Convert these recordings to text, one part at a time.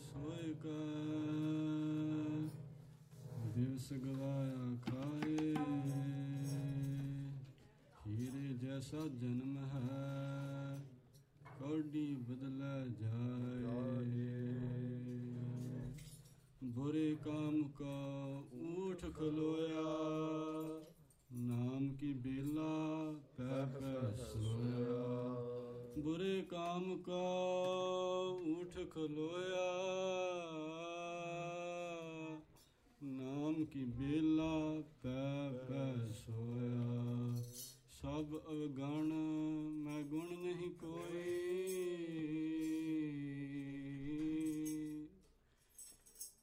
ਸੋਇ ਕਾ ਦਿਵਸ ਗਵਾਇਆ ਖਾਏ ਹੀਰੇ ਜੈਸਾ ਜਨਮ ਹੈ ਕਿ ਬੇਲਾ ਪੈ ਪੈ ਸੋਇਆ। ਸਭ ਅਗਣ, ਮੈਂ ਗੁਣ ਨਹੀਂ ਕੋਈ।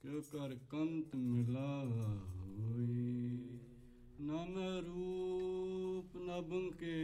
ਕਿਉ ਕਰ ਕੰਤ ਮਿਲਾ ਹੋਈ? ਨਨ ਰੂਪ ਨਭੰ ਕੇ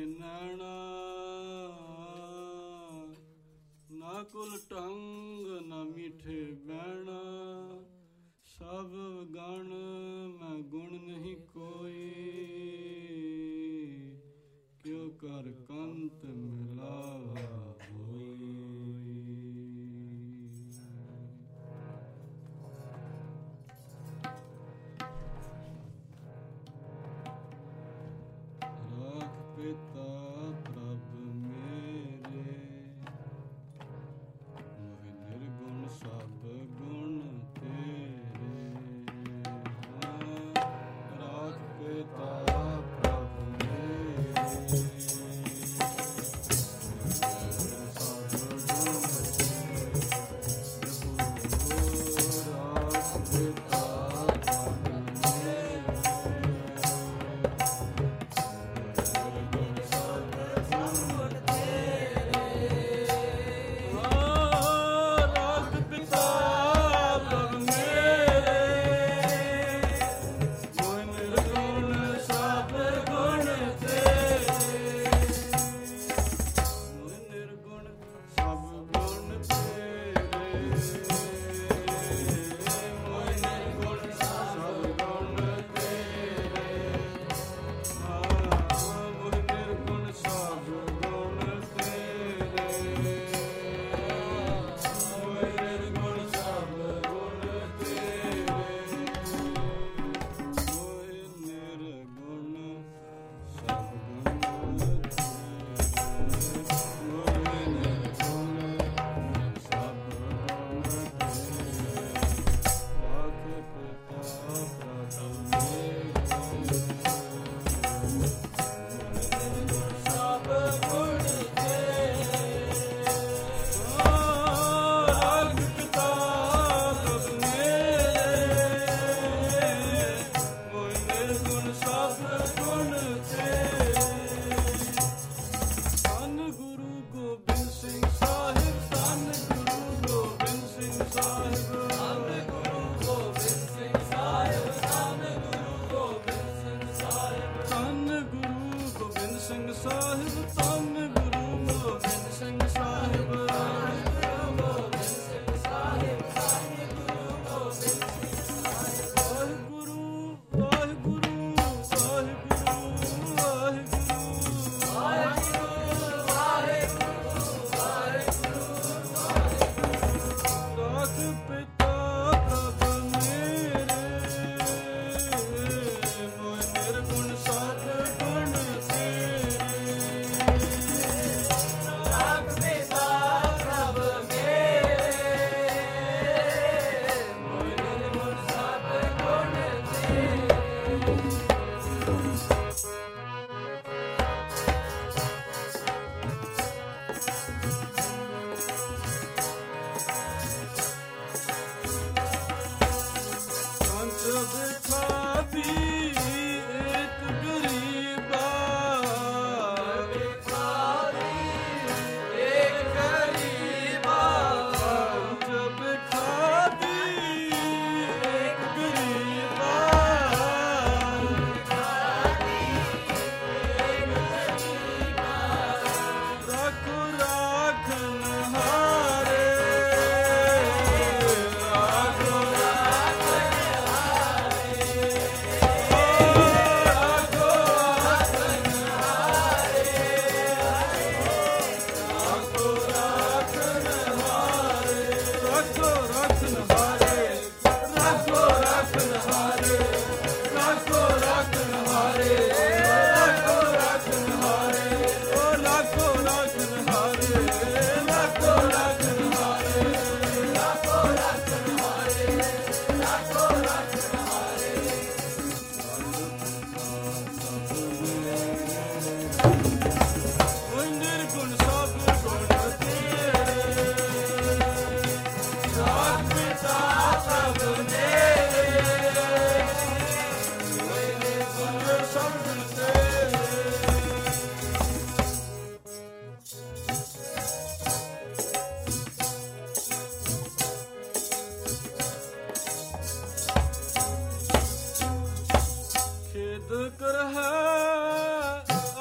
ਜ਼ਿਕਰ ਹੈ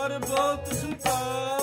ਅਰ ਬਹੁਤ ਸੰਕਾਰ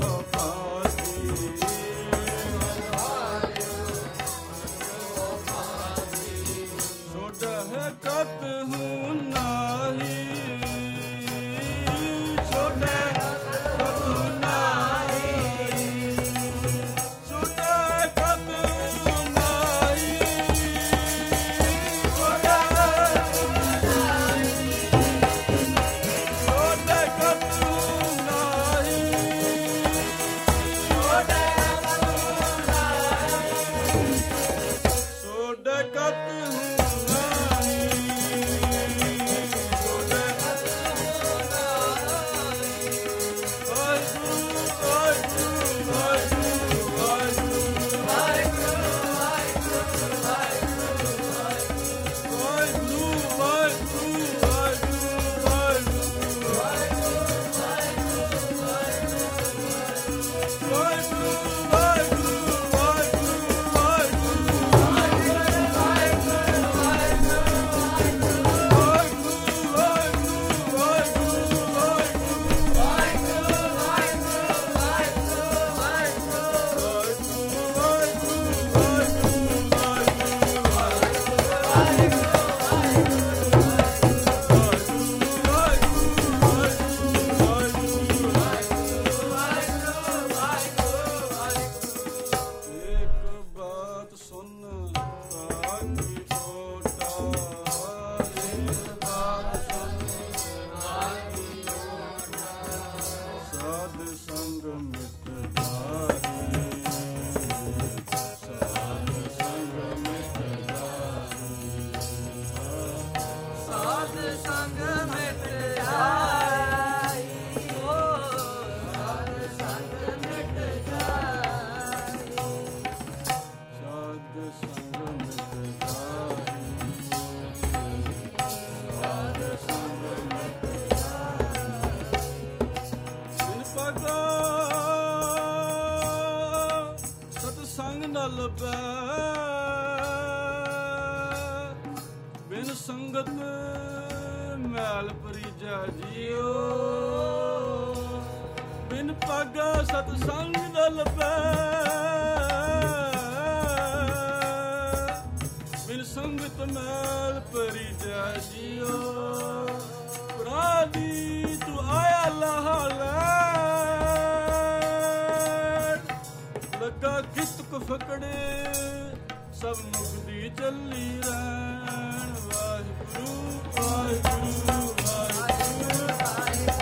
oh. ਮੈਲ ਭਰੀ ਜਾ ਜਿਓ ਤੂੰ ਆਇਆ ਲਹਾਲੇ ਲੱਗਾ ਕਿਸਤ ਫਕੜੇ, ਸਭ ਚੱਲੀ ਰਹਿਣ। ਵਾਹਿਗੁਰੂ ਵਾਹਿਗੁਰੂ ਵਾਹਿਗੁਰੂ ਵਾਹਿਗੁਰੂ।